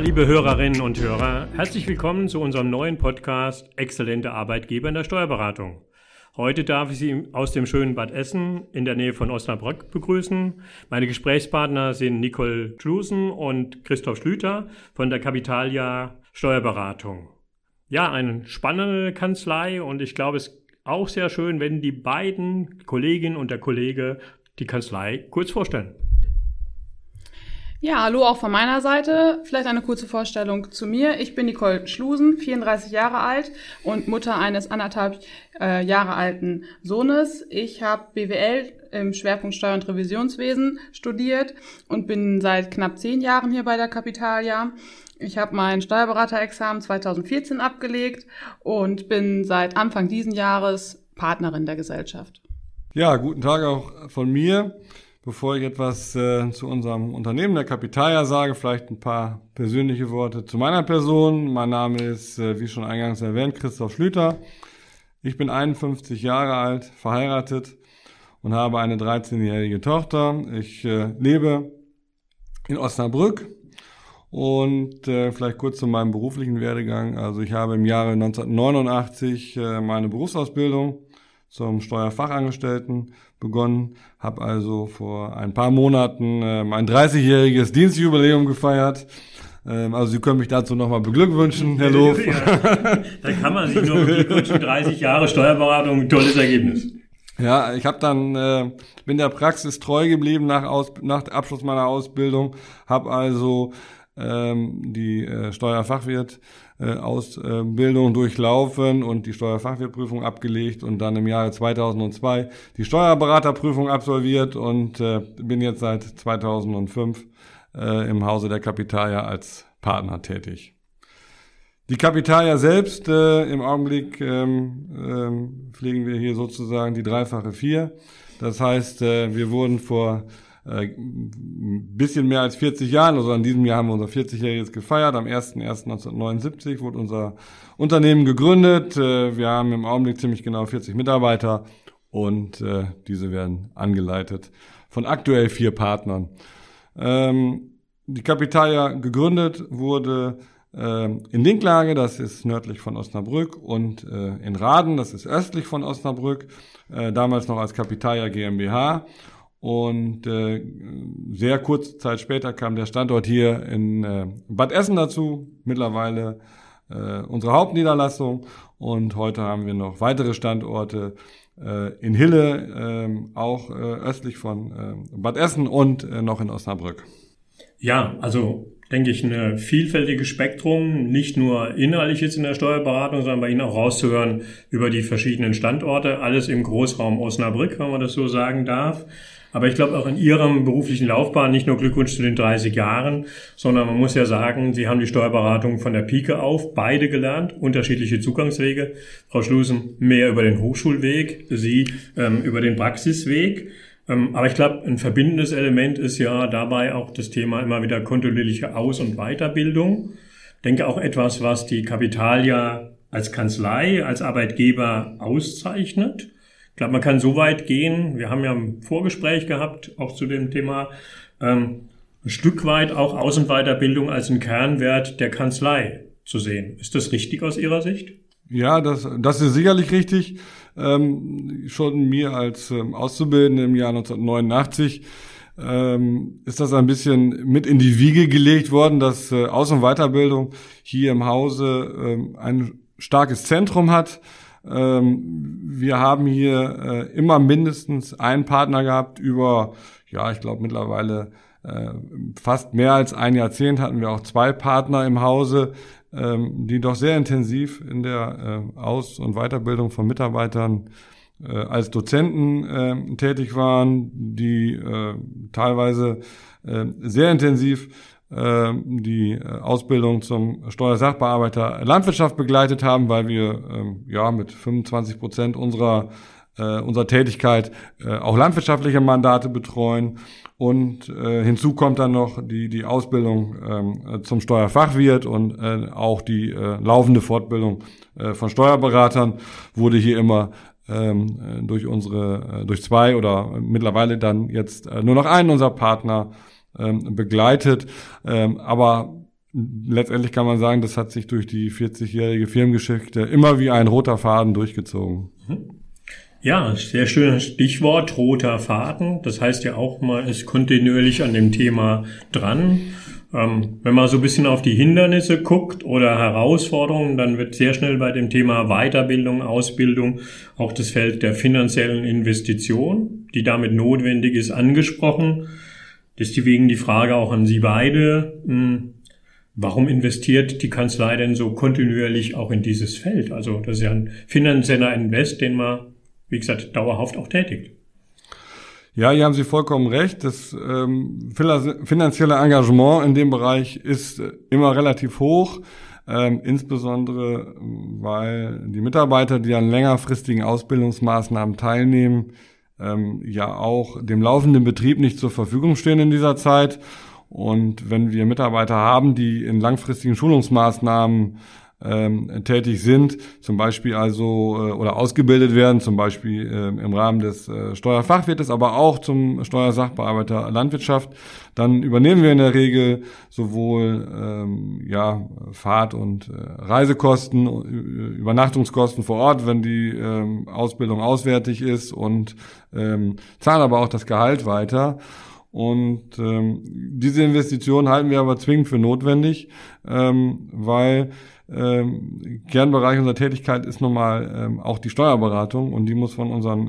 liebe Hörerinnen und Hörer, herzlich willkommen zu unserem neuen Podcast Exzellente Arbeitgeber in der Steuerberatung. Heute darf ich Sie aus dem schönen Bad Essen in der Nähe von Osnabrück begrüßen. Meine Gesprächspartner sind Nicole Schlusen und Christoph Schlüter von der Capitalia Steuerberatung. Ja, eine spannende Kanzlei und ich glaube, es ist auch sehr schön, wenn die beiden Kolleginnen und der Kollege die Kanzlei kurz vorstellen. Ja, hallo auch von meiner Seite. Vielleicht eine kurze Vorstellung zu mir. Ich bin Nicole Schlusen, 34 Jahre alt und Mutter eines anderthalb äh, Jahre alten Sohnes. Ich habe BWL im Schwerpunkt Steuer- und Revisionswesen studiert und bin seit knapp zehn Jahren hier bei der Capitalia. Ich habe mein Steuerberaterexamen 2014 abgelegt und bin seit Anfang diesen Jahres Partnerin der Gesellschaft. Ja, guten Tag auch von mir. Bevor ich etwas äh, zu unserem Unternehmen der Capitalia sage, vielleicht ein paar persönliche Worte zu meiner Person. Mein Name ist, äh, wie schon eingangs erwähnt, Christoph Schlüter. Ich bin 51 Jahre alt, verheiratet und habe eine 13-jährige Tochter. Ich äh, lebe in Osnabrück und äh, vielleicht kurz zu meinem beruflichen Werdegang. Also ich habe im Jahre 1989 äh, meine Berufsausbildung zum Steuerfachangestellten begonnen, habe also vor ein paar Monaten äh, mein 30-jähriges Dienstjubiläum gefeiert. Ähm, also Sie können mich dazu nochmal beglückwünschen, Herr Lof. Ja, da kann man sich nur beglückwünschen, 30 Jahre Steuerberatung, tolles Ergebnis. Ja, ich habe dann äh, bin der Praxis treu geblieben nach, Aus, nach Abschluss meiner Ausbildung, habe also ähm, die äh, Steuerfachwirt äh, durchlaufen und die Steuerfachwirtprüfung abgelegt und dann im Jahre 2002 die Steuerberaterprüfung absolviert und äh, bin jetzt seit 2005 äh, im Hause der Kapitalia als Partner tätig. Die Kapitalia selbst äh, im Augenblick ähm, ähm, pflegen wir hier sozusagen die dreifache Vier. Das heißt, äh, wir wurden vor äh, bisschen mehr als 40 Jahren, also in diesem Jahr haben wir unser 40-jähriges gefeiert. Am 01.01.1979 wurde unser Unternehmen gegründet. Äh, wir haben im Augenblick ziemlich genau 40 Mitarbeiter und äh, diese werden angeleitet von aktuell vier Partnern. Ähm, die Kapitalia gegründet wurde ähm, in Dinklage, das ist nördlich von Osnabrück, und äh, in Raden, das ist östlich von Osnabrück, äh, damals noch als Kapitalia GmbH. Und äh, sehr kurze Zeit später kam der Standort hier in äh, Bad Essen dazu, mittlerweile äh, unsere Hauptniederlassung. Und heute haben wir noch weitere Standorte äh, in Hille, äh, auch äh, östlich von äh, Bad Essen und äh, noch in Osnabrück. Ja, also denke ich, ein vielfältiges Spektrum, nicht nur inhaltlich jetzt in der Steuerberatung, sondern bei Ihnen auch rauszuhören über die verschiedenen Standorte, alles im Großraum Osnabrück, wenn man das so sagen darf. Aber ich glaube auch in Ihrem beruflichen Laufbahn nicht nur Glückwunsch zu den 30 Jahren, sondern man muss ja sagen, Sie haben die Steuerberatung von der Pike auf beide gelernt, unterschiedliche Zugangswege. Frau Schlusen mehr über den Hochschulweg, Sie ähm, über den Praxisweg. Ähm, aber ich glaube, ein verbindendes Element ist ja dabei auch das Thema immer wieder kontinuierliche Aus- und Weiterbildung. Ich denke auch etwas, was die Kapitalia als Kanzlei, als Arbeitgeber auszeichnet. Ich glaube, man kann so weit gehen. Wir haben ja ein Vorgespräch gehabt, auch zu dem Thema, ähm, ein Stück weit auch Aus- und Weiterbildung als ein Kernwert der Kanzlei zu sehen. Ist das richtig aus Ihrer Sicht? Ja, das, das ist sicherlich richtig. Ähm, schon mir als ähm, Auszubildende im Jahr 1989 ähm, ist das ein bisschen mit in die Wiege gelegt worden, dass äh, Aus- und Weiterbildung hier im Hause ähm, ein starkes Zentrum hat. Ähm, wir haben hier äh, immer mindestens einen Partner gehabt über, ja, ich glaube mittlerweile äh, fast mehr als ein Jahrzehnt hatten wir auch zwei Partner im Hause, ähm, die doch sehr intensiv in der äh, Aus- und Weiterbildung von Mitarbeitern als Dozenten tätig waren, die teilweise sehr intensiv die äh, Ausbildung zum Steuersachbearbeiter Landwirtschaft begleitet haben, weil wir äh, ja mit 25 Prozent unserer äh, unserer Tätigkeit äh, auch landwirtschaftliche Mandate betreuen. Und hinzu kommt dann noch die, die Ausbildung ähm, zum Steuerfachwirt und auch die laufende Fortbildung von Steuerberatern wurde hier immer ähm, durch unsere, durch zwei oder mittlerweile dann jetzt nur noch einen unserer Partner ähm, begleitet. Ähm, aber letztendlich kann man sagen, das hat sich durch die 40-jährige Firmengeschichte immer wie ein roter Faden durchgezogen. Ja, sehr schönes Stichwort, roter Faden. Das heißt ja auch mal, ist kontinuierlich an dem Thema dran. Ähm, wenn man so ein bisschen auf die Hindernisse guckt oder Herausforderungen, dann wird sehr schnell bei dem Thema Weiterbildung, Ausbildung auch das Feld der finanziellen Investition, die damit notwendig ist, angesprochen. Deswegen die Frage auch an Sie beide. Hm, warum investiert die Kanzlei denn so kontinuierlich auch in dieses Feld? Also das ist ja ein finanzieller Invest, den man, wie gesagt, dauerhaft auch tätigt. Ja, hier haben Sie vollkommen recht. Das ähm, finanzielle Engagement in dem Bereich ist äh, immer relativ hoch, ähm, insbesondere weil die Mitarbeiter, die an längerfristigen Ausbildungsmaßnahmen teilnehmen, ähm, ja auch dem laufenden Betrieb nicht zur Verfügung stehen in dieser Zeit. Und wenn wir Mitarbeiter haben, die in langfristigen Schulungsmaßnahmen ähm, tätig sind, zum Beispiel also äh, oder ausgebildet werden, zum Beispiel äh, im Rahmen des äh, Steuerfachwirtes, aber auch zum Steuersachbearbeiter Landwirtschaft, dann übernehmen wir in der Regel sowohl ähm, ja Fahrt- und äh, Reisekosten, äh, Übernachtungskosten vor Ort, wenn die ähm, Ausbildung auswärtig ist und ähm, zahlen aber auch das Gehalt weiter. Und ähm, diese Investition halten wir aber zwingend für notwendig, ähm, weil ähm, Kernbereich unserer Tätigkeit ist nun mal ähm, auch die Steuerberatung und die muss von unseren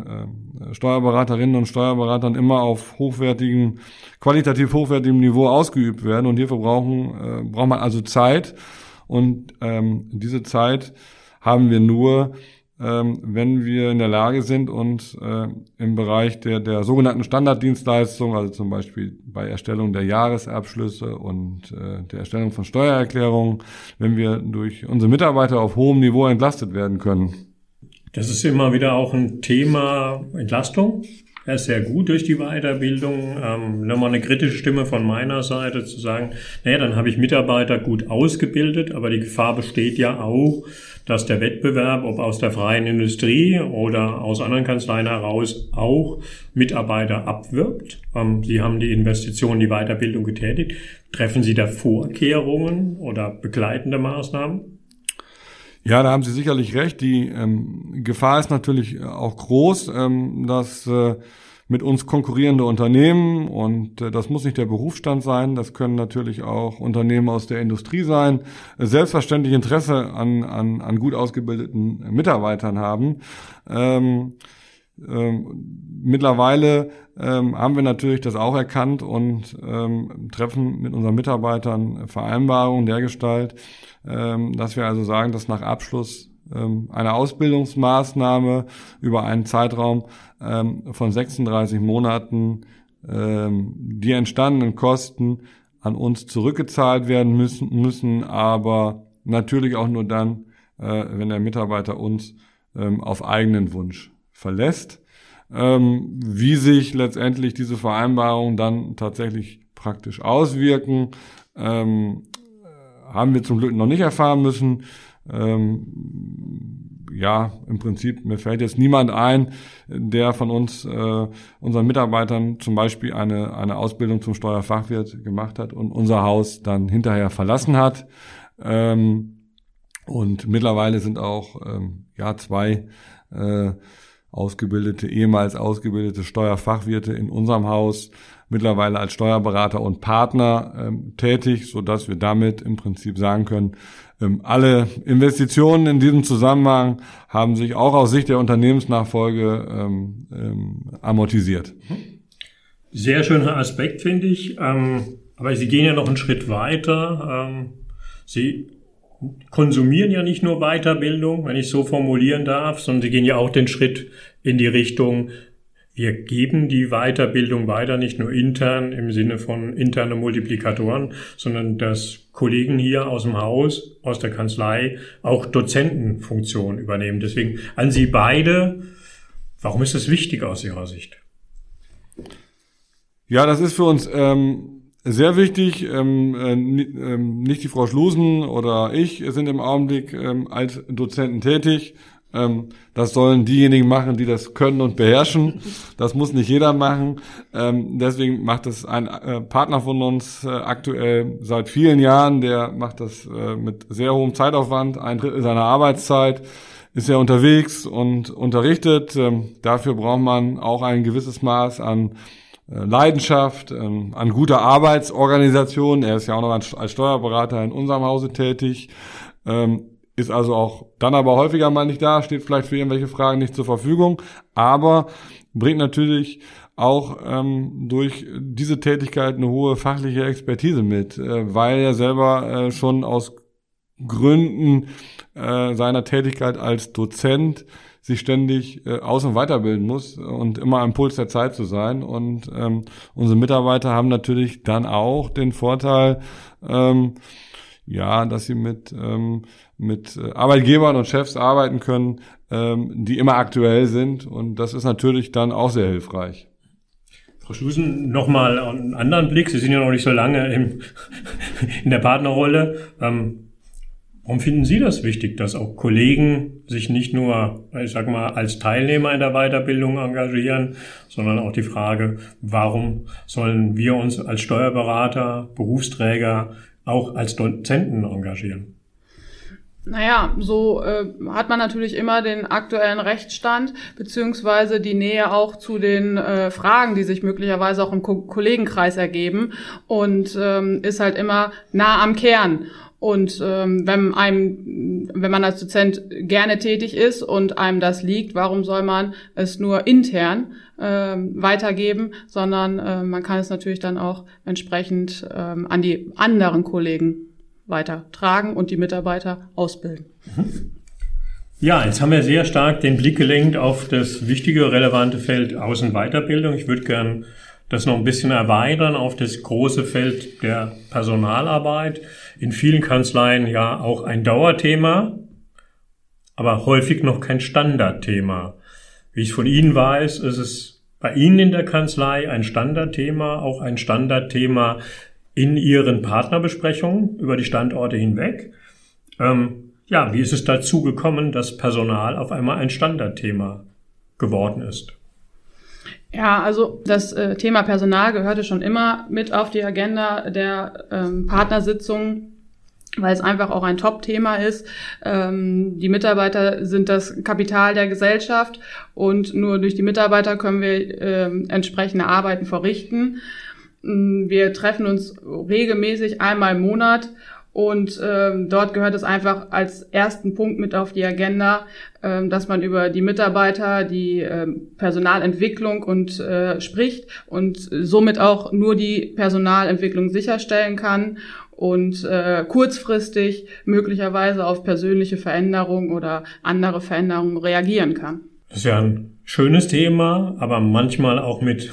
äh, Steuerberaterinnen und Steuerberatern immer auf hochwertigem, qualitativ hochwertigem Niveau ausgeübt werden und hierfür brauchen, äh, braucht man also Zeit und ähm, diese Zeit haben wir nur, wenn wir in der Lage sind und äh, im Bereich der, der sogenannten Standarddienstleistung, also zum Beispiel bei Erstellung der Jahresabschlüsse und äh, der Erstellung von Steuererklärungen, wenn wir durch unsere Mitarbeiter auf hohem Niveau entlastet werden können. Das ist immer wieder auch ein Thema Entlastung. Er ist sehr gut durch die Weiterbildung. Ähm, nochmal eine kritische Stimme von meiner Seite zu sagen, naja, dann habe ich Mitarbeiter gut ausgebildet, aber die Gefahr besteht ja auch, dass der Wettbewerb, ob aus der freien Industrie oder aus anderen Kanzleien heraus, auch Mitarbeiter abwirbt. Ähm, Sie haben die Investition, die Weiterbildung getätigt. Treffen Sie da Vorkehrungen oder begleitende Maßnahmen? Ja, da haben Sie sicherlich recht. Die ähm, Gefahr ist natürlich auch groß, ähm, dass äh, mit uns konkurrierende Unternehmen und äh, das muss nicht der Berufsstand sein, das können natürlich auch Unternehmen aus der Industrie sein, selbstverständlich Interesse an, an, an gut ausgebildeten Mitarbeitern haben. Ähm, ähm, mittlerweile ähm, haben wir natürlich das auch erkannt und ähm, treffen mit unseren Mitarbeitern Vereinbarungen der Gestalt, ähm, dass wir also sagen, dass nach Abschluss ähm, eine Ausbildungsmaßnahme über einen Zeitraum ähm, von 36 Monaten die entstandenen Kosten an uns zurückgezahlt werden müssen, müssen aber natürlich auch nur dann, äh, wenn der Mitarbeiter uns auf eigenen Wunsch verlässt. wie sich letztendlich diese Vereinbarungen dann tatsächlich praktisch auswirken, haben wir zum Glück noch nicht erfahren müssen. Ähm, ja, im Prinzip, mir fällt jetzt niemand ein, der von uns, äh, unseren Mitarbeitern zum Beispiel eine, eine Ausbildung zum Steuerfachwirt gemacht hat und unser Haus dann hinterher verlassen hat. Ähm, und mittlerweile sind auch ähm, ja zwei äh, ausgebildete, ehemals ausgebildete Steuerfachwirte in unserem Haus mittlerweile als Steuerberater und Partner ähm, tätig, so dass wir damit im Prinzip sagen können, ähm, alle Investitionen in diesem Zusammenhang haben sich auch aus Sicht der Unternehmensnachfolge ähm, ähm, amortisiert. Sehr schöner Aspekt, finde ich. Ähm, aber Sie gehen ja noch einen Schritt weiter. Ähm, Sie konsumieren ja nicht nur Weiterbildung, wenn ich so formulieren darf, sondern Sie gehen ja auch den Schritt in die Richtung, wir geben die Weiterbildung weiter, nicht nur intern im Sinne von interne Multiplikatoren, sondern dass Kollegen hier aus dem Haus, aus der Kanzlei auch Dozentenfunktion übernehmen. Deswegen an Sie beide, warum ist das wichtig aus Ihrer Sicht? Ja, das ist für uns ähm, sehr wichtig. Ähm, äh, ähm, nicht die Frau Schlusen oder ich sind im Augenblick ähm, als Dozenten tätig. Ähm, das sollen diejenigen machen, die das können und beherrschen. Das muss nicht jeder machen. Ähm, deswegen macht es ein äh, Partner von uns äh, aktuell seit vielen Jahren. Der macht das äh, mit sehr hohem Zeitaufwand, ein Drittel seiner Arbeitszeit ist er unterwegs und unterrichtet. Ähm, dafür braucht man auch ein gewisses Maß an Leidenschaft, ähm, an guter Arbeitsorganisation. Er ist ja auch noch als Steuerberater in unserem Hause tätig. Ähm, ist also auch dann aber häufiger mal nicht da, steht vielleicht für irgendwelche Fragen nicht zur Verfügung, aber bringt natürlich auch ähm, durch diese Tätigkeit eine hohe fachliche Expertise mit, äh, weil er selber äh, schon aus Gründen äh, seiner Tätigkeit als Dozent sich ständig äh, aus- und weiterbilden muss und immer am Puls der Zeit zu sein. Und ähm, unsere Mitarbeiter haben natürlich dann auch den Vorteil, ähm, ja, dass sie mit, ähm, mit äh, Arbeitgebern und Chefs arbeiten können, ähm, die immer aktuell sind. Und das ist natürlich dann auch sehr hilfreich. Frau Schusen, nochmal einen anderen Blick. Sie sind ja noch nicht so lange im, in der Partnerrolle. Ähm, Warum finden Sie das wichtig, dass auch Kollegen sich nicht nur, ich sag mal, als Teilnehmer in der Weiterbildung engagieren, sondern auch die Frage, warum sollen wir uns als Steuerberater, Berufsträger auch als Dozenten engagieren? Naja, so äh, hat man natürlich immer den aktuellen Rechtsstand beziehungsweise die Nähe auch zu den äh, Fragen, die sich möglicherweise auch im Ko Kollegenkreis ergeben und ähm, ist halt immer nah am Kern. Und ähm, wenn einem, wenn man als Dozent gerne tätig ist und einem das liegt, warum soll man es nur intern ähm, weitergeben, sondern äh, man kann es natürlich dann auch entsprechend ähm, an die anderen Kollegen weitertragen und die Mitarbeiter ausbilden. Ja, jetzt haben wir sehr stark den Blick gelenkt auf das wichtige, relevante Feld Außenweiterbildung. Ich würde gern das noch ein bisschen erweitern auf das große Feld der Personalarbeit. In vielen Kanzleien ja auch ein Dauerthema, aber häufig noch kein Standardthema. Wie ich von Ihnen weiß, ist es bei Ihnen in der Kanzlei ein Standardthema, auch ein Standardthema in Ihren Partnerbesprechungen über die Standorte hinweg. Ähm, ja, wie ist es dazu gekommen, dass Personal auf einmal ein Standardthema geworden ist? Ja, also das äh, Thema Personal gehörte schon immer mit auf die Agenda der ähm, Partnersitzungen weil es einfach auch ein Top-Thema ist. Ähm, die Mitarbeiter sind das Kapital der Gesellschaft und nur durch die Mitarbeiter können wir ähm, entsprechende Arbeiten verrichten. Mm, wir treffen uns regelmäßig einmal im Monat und ähm, dort gehört es einfach als ersten Punkt mit auf die Agenda, ähm, dass man über die Mitarbeiter, die ähm, Personalentwicklung und äh, spricht und somit auch nur die Personalentwicklung sicherstellen kann und äh, kurzfristig möglicherweise auf persönliche Veränderungen oder andere Veränderungen reagieren kann. Das ist ja ein schönes Thema, aber manchmal auch mit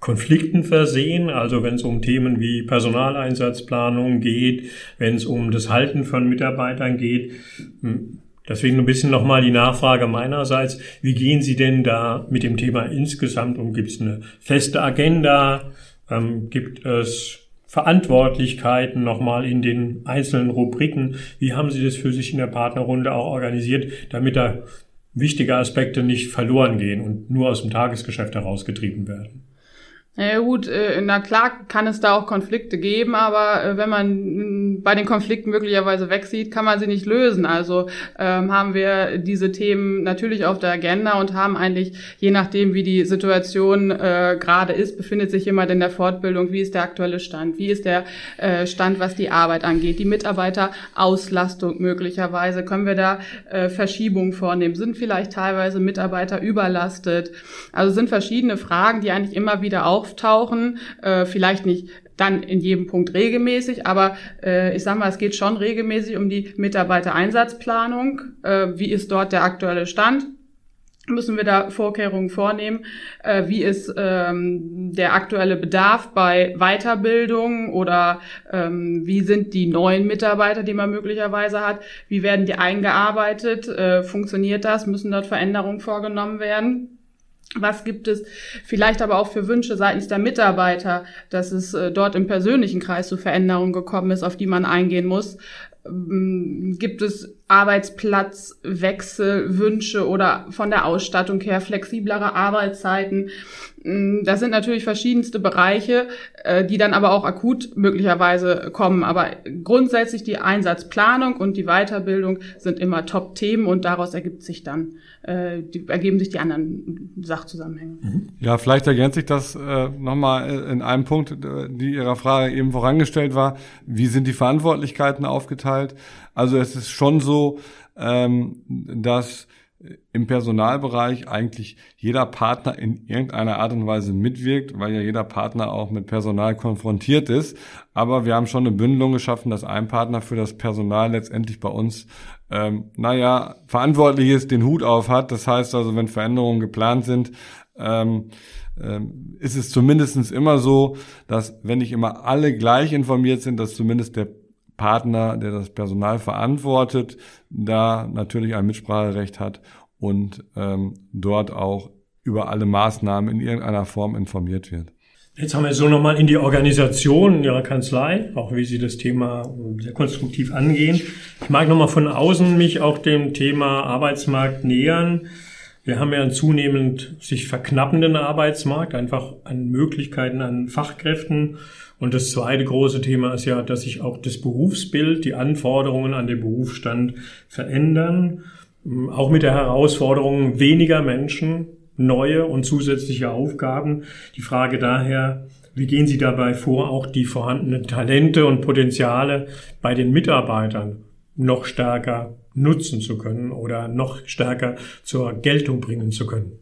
Konflikten versehen. Also wenn es um Themen wie Personaleinsatzplanung geht, wenn es um das Halten von Mitarbeitern geht. Hm, deswegen ein bisschen nochmal die Nachfrage meinerseits. Wie gehen Sie denn da mit dem Thema insgesamt um? Gibt es eine feste Agenda? Ähm, gibt es Verantwortlichkeiten nochmal in den einzelnen Rubriken? Wie haben Sie das für sich in der Partnerrunde auch organisiert, damit da wichtige Aspekte nicht verloren gehen und nur aus dem Tagesgeschäft herausgetrieben werden. Ja gut, äh, na klar kann es da auch Konflikte geben, aber äh, wenn man mm, bei den Konflikten möglicherweise wegsieht, kann man sie nicht lösen. Also ähm, haben wir diese Themen natürlich auf der Agenda und haben eigentlich, je nachdem wie die Situation äh, gerade ist, befindet sich jemand in der Fortbildung, wie ist der aktuelle Stand, wie ist der äh, Stand, was die Arbeit angeht, die Mitarbeiterauslastung möglicherweise, können wir da äh, Verschiebungen vornehmen, sind vielleicht teilweise Mitarbeiter überlastet. Also sind verschiedene Fragen, die eigentlich immer wieder auch auftauchen, äh, vielleicht nicht dann in jedem Punkt regelmäßig, aber äh, ich sage mal, es geht schon regelmäßig um die Mitarbeitereinsatzplanung. Äh, wie ist dort der aktuelle Stand? Müssen wir da Vorkehrungen vornehmen? Äh, wie ist ähm, der aktuelle Bedarf bei Weiterbildung oder ähm, wie sind die neuen Mitarbeiter, die man möglicherweise hat? Wie werden die eingearbeitet? Äh, funktioniert das? Müssen dort Veränderungen vorgenommen werden? Was gibt es vielleicht aber auch für Wünsche seitens der Mitarbeiter, dass es äh, dort im persönlichen Kreis zu Veränderungen gekommen ist, auf die man eingehen muss? Ähm, gibt es Arbeitsplatzwechselwünsche oder von der Ausstattung her flexiblere Arbeitszeiten. Mm, das sind natürlich verschiedenste Bereiche, äh, die dann aber auch akut möglicherweise kommen. Aber grundsätzlich die Einsatzplanung und die Weiterbildung sind immer Top-Themen und daraus ergibt sich dann, äh, die, ergeben sich die anderen Sachzusammenhänge. Mhm. Ja, vielleicht ergänzt sich das äh, nochmal in einem Punkt, die Ihrer Frage eben vorangestellt war. Wie sind die Verantwortlichkeiten aufgeteilt? Also es ist schon so, ähm, dass im Personalbereich eigentlich jeder Partner in irgendeiner Art und Weise mitwirkt, weil ja jeder Partner auch mit Personal konfrontiert ist. Aber wir haben schon eine Bündelung geschaffen, dass ein Partner für das Personal letztendlich bei uns, ähm, naja, verantwortlich ist, den Hut auf hat. Das heißt also, wenn Veränderungen geplant sind, ähm, ähm, ist es zumindestens immer so, dass wenn nicht immer alle gleich informiert sind, dass zumindest der Partner, der das Personal verantwortet, da natürlich ein Mitspracherecht hat und ähm, dort auch über alle Maßnahmen in irgendeiner Form informiert wird. Jetzt haben wir so nochmal in die Organisation Ihrer Kanzlei, auch wie Sie das Thema sehr konstruktiv angehen. Ich mag nochmal von außen mich auch dem Thema Arbeitsmarkt nähern. Wir haben ja einen zunehmend sich verknappenden Arbeitsmarkt, einfach an Möglichkeiten, an Fachkräften. Und das zweite große Thema ist ja, dass sich auch das Berufsbild, die Anforderungen an den Berufsstand verändern. Auch mit der Herausforderung weniger Menschen, neue und zusätzliche Aufgaben. Die Frage daher, wie gehen Sie dabei vor, auch die vorhandenen Talente und Potenziale bei den Mitarbeitern noch stärker nutzen zu können oder noch stärker zur Geltung bringen zu können?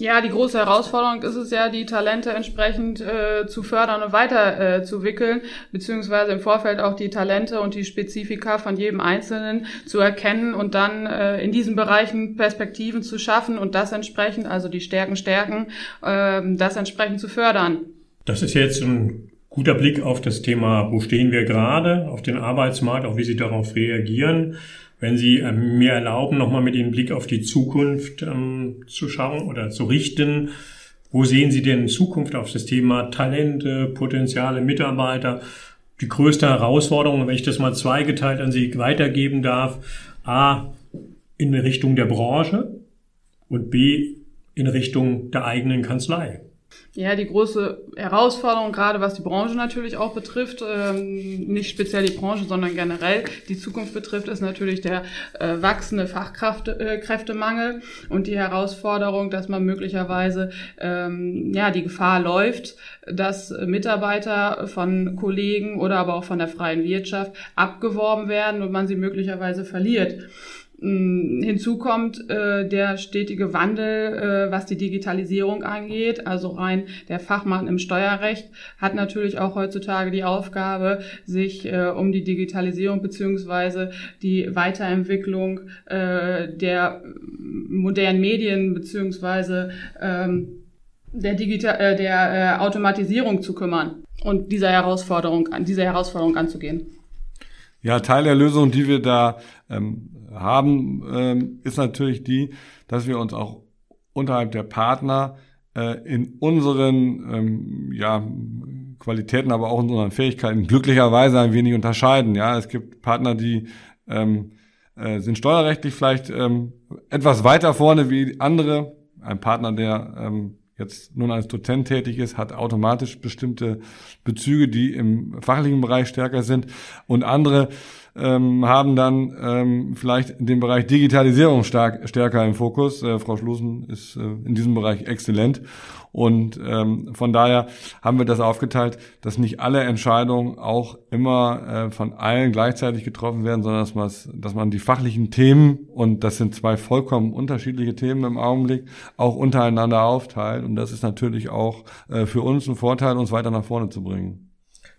Ja, die große Herausforderung ist es ja, die Talente entsprechend äh, zu fördern und weiterzuwickeln, äh, beziehungsweise im Vorfeld auch die Talente und die Spezifika von jedem Einzelnen zu erkennen und dann äh, in diesen Bereichen Perspektiven zu schaffen und das entsprechend, also die Stärken stärken, äh, das entsprechend zu fördern. Das ist jetzt ein guter Blick auf das Thema, wo stehen wir gerade, auf den Arbeitsmarkt, auch wie Sie darauf reagieren. Wenn Sie ähm, mir erlauben, nochmal mit dem Blick auf die Zukunft ähm, zu schauen oder zu richten, wo sehen Sie denn in Zukunft auf das Thema Talente, Potenziale, Mitarbeiter? Die größte Herausforderung, wenn ich das mal zweigeteilt an Sie weitergeben darf, A, in Richtung der Branche und B, in Richtung der eigenen Kanzlei. Ja, die große Herausforderung, gerade was die Branche natürlich auch betrifft, ähm, nicht speziell die Branche, sondern generell die Zukunft betrifft, ist natürlich der äh, wachsende Fachkräftemangel äh, und die Herausforderung, dass man möglicherweise ähm, ja die Gefahr läuft, dass Mitarbeiter von Kollegen oder aber auch von der freien Wirtschaft abgeworben werden und man sie möglicherweise verliert. Mm, hinzu kommt äh, der stetige Wandel, äh, was die Digitalisierung angeht. Also rein der Fachmann im Steuerrecht hat natürlich auch heutzutage die Aufgabe, sich äh, um die Digitalisierung beziehungsweise die Weiterentwicklung äh, der modernen Medien beziehungsweise ähm, der, Digital äh, der äh, Automatisierung zu kümmern und dieser Herausforderung, dieser Herausforderung anzugehen. Ja, Teil der Lösung, die wir da ähm, haben, ähm, ist natürlich die, dass wir uns auch unterhalb der Partner äh, in unseren ähm, ja, Qualitäten, aber auch in unseren Fähigkeiten glücklicherweise ein wenig unterscheiden. Ja, es gibt Partner, die ähm, äh, sind steuerrechtlich vielleicht ähm, etwas weiter vorne wie andere. Ein Partner, der ähm, jetzt nun als Dozent tätig ist, hat automatisch bestimmte Bezüge, die im fachlichen Bereich stärker sind und andere ähm, haben dann ähm, vielleicht den Bereich Digitalisierung stark, stärker im Fokus. Äh, Frau Schlusen ist äh, in diesem Bereich exzellent und ähm, von daher haben wir das aufgeteilt, dass nicht alle Entscheidungen auch immer äh, von allen gleichzeitig getroffen werden, sondern dass, dass man die fachlichen Themen, und das sind zwei vollkommen unterschiedliche Themen im Augenblick, auch untereinander aufteilt. Und das ist natürlich auch äh, für uns ein Vorteil, uns weiter nach vorne zu bringen.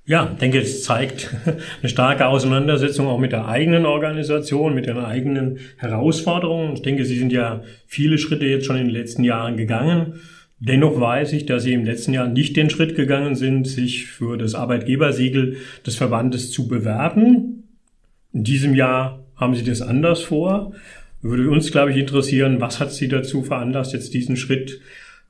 Ja, ich denke, es zeigt eine starke Auseinandersetzung auch mit der eigenen Organisation, mit den eigenen Herausforderungen. Ich denke, Sie sind ja viele Schritte jetzt schon in den letzten Jahren gegangen. Dennoch weiß ich, dass Sie im letzten Jahr nicht den Schritt gegangen sind, sich für das Arbeitgebersiegel des Verbandes zu bewerben. In diesem Jahr haben Sie das anders vor. Würde uns, glaube ich, interessieren, was hat Sie dazu veranlasst, jetzt diesen Schritt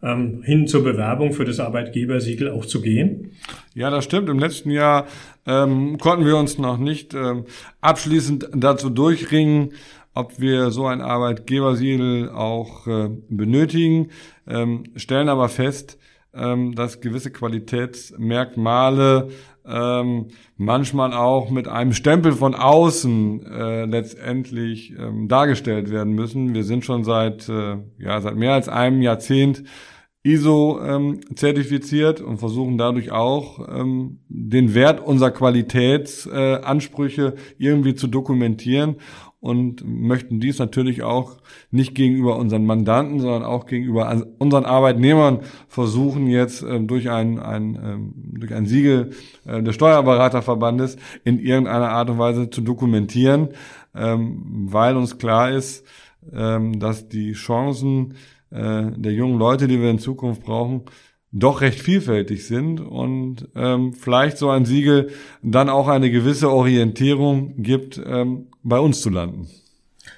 ähm, hin zur Bewerbung für das Arbeitgebersiegel auch zu gehen? Ja, das stimmt. Im letzten Jahr ähm, konnten wir uns noch nicht ähm, abschließend dazu durchringen, ob wir so ein Arbeitgebersiegel auch äh, benötigen, ähm, stellen aber fest, ähm, dass gewisse Qualitätsmerkmale ähm, manchmal auch mit einem Stempel von außen äh, letztendlich ähm, dargestellt werden müssen. Wir sind schon seit äh, ja seit mehr als einem Jahrzehnt ISO ähm, zertifiziert und versuchen dadurch auch ähm, den Wert unserer Qualitätsansprüche äh, irgendwie zu dokumentieren und möchten dies natürlich auch nicht gegenüber unseren Mandanten, sondern auch gegenüber unseren Arbeitnehmern versuchen jetzt äh, durch ein, ein ähm, durch ein Siegel äh, des Steuerberaterverbandes in irgendeiner Art und Weise zu dokumentieren, ähm, weil uns klar ist, ähm, dass die Chancen äh, der jungen Leute, die wir in Zukunft brauchen, doch recht vielfältig sind und ähm, vielleicht so ein Siegel dann auch eine gewisse Orientierung gibt, ähm, bei uns zu landen.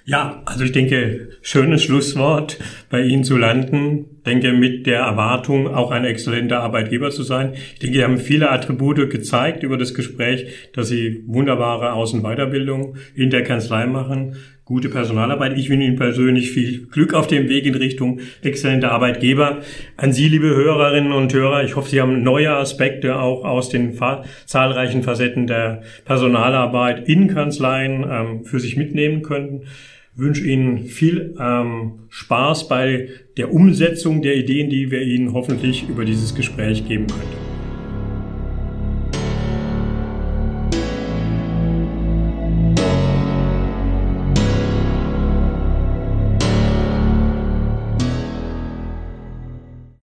Ja, also ich denke, schönes Schlusswort, bei Ihnen zu landen. Denke, mit der Erwartung, auch ein exzellenter Arbeitgeber zu sein. Ich denke, Sie haben viele Attribute gezeigt über das Gespräch, dass Sie wunderbare Außenweiterbildung in der Kanzlei machen gute Personalarbeit. Ich wünsche Ihnen persönlich viel Glück auf dem Weg in Richtung exzellenter Arbeitgeber. An Sie, liebe Hörerinnen und Hörer, ich hoffe, Sie haben neue Aspekte auch aus den zahlreichen Facetten der Personalarbeit in Kanzleien ähm, für sich mitnehmen können. Wünsche Ihnen viel ähm, Spaß bei der Umsetzung der Ideen, die wir Ihnen hoffentlich über dieses Gespräch geben können.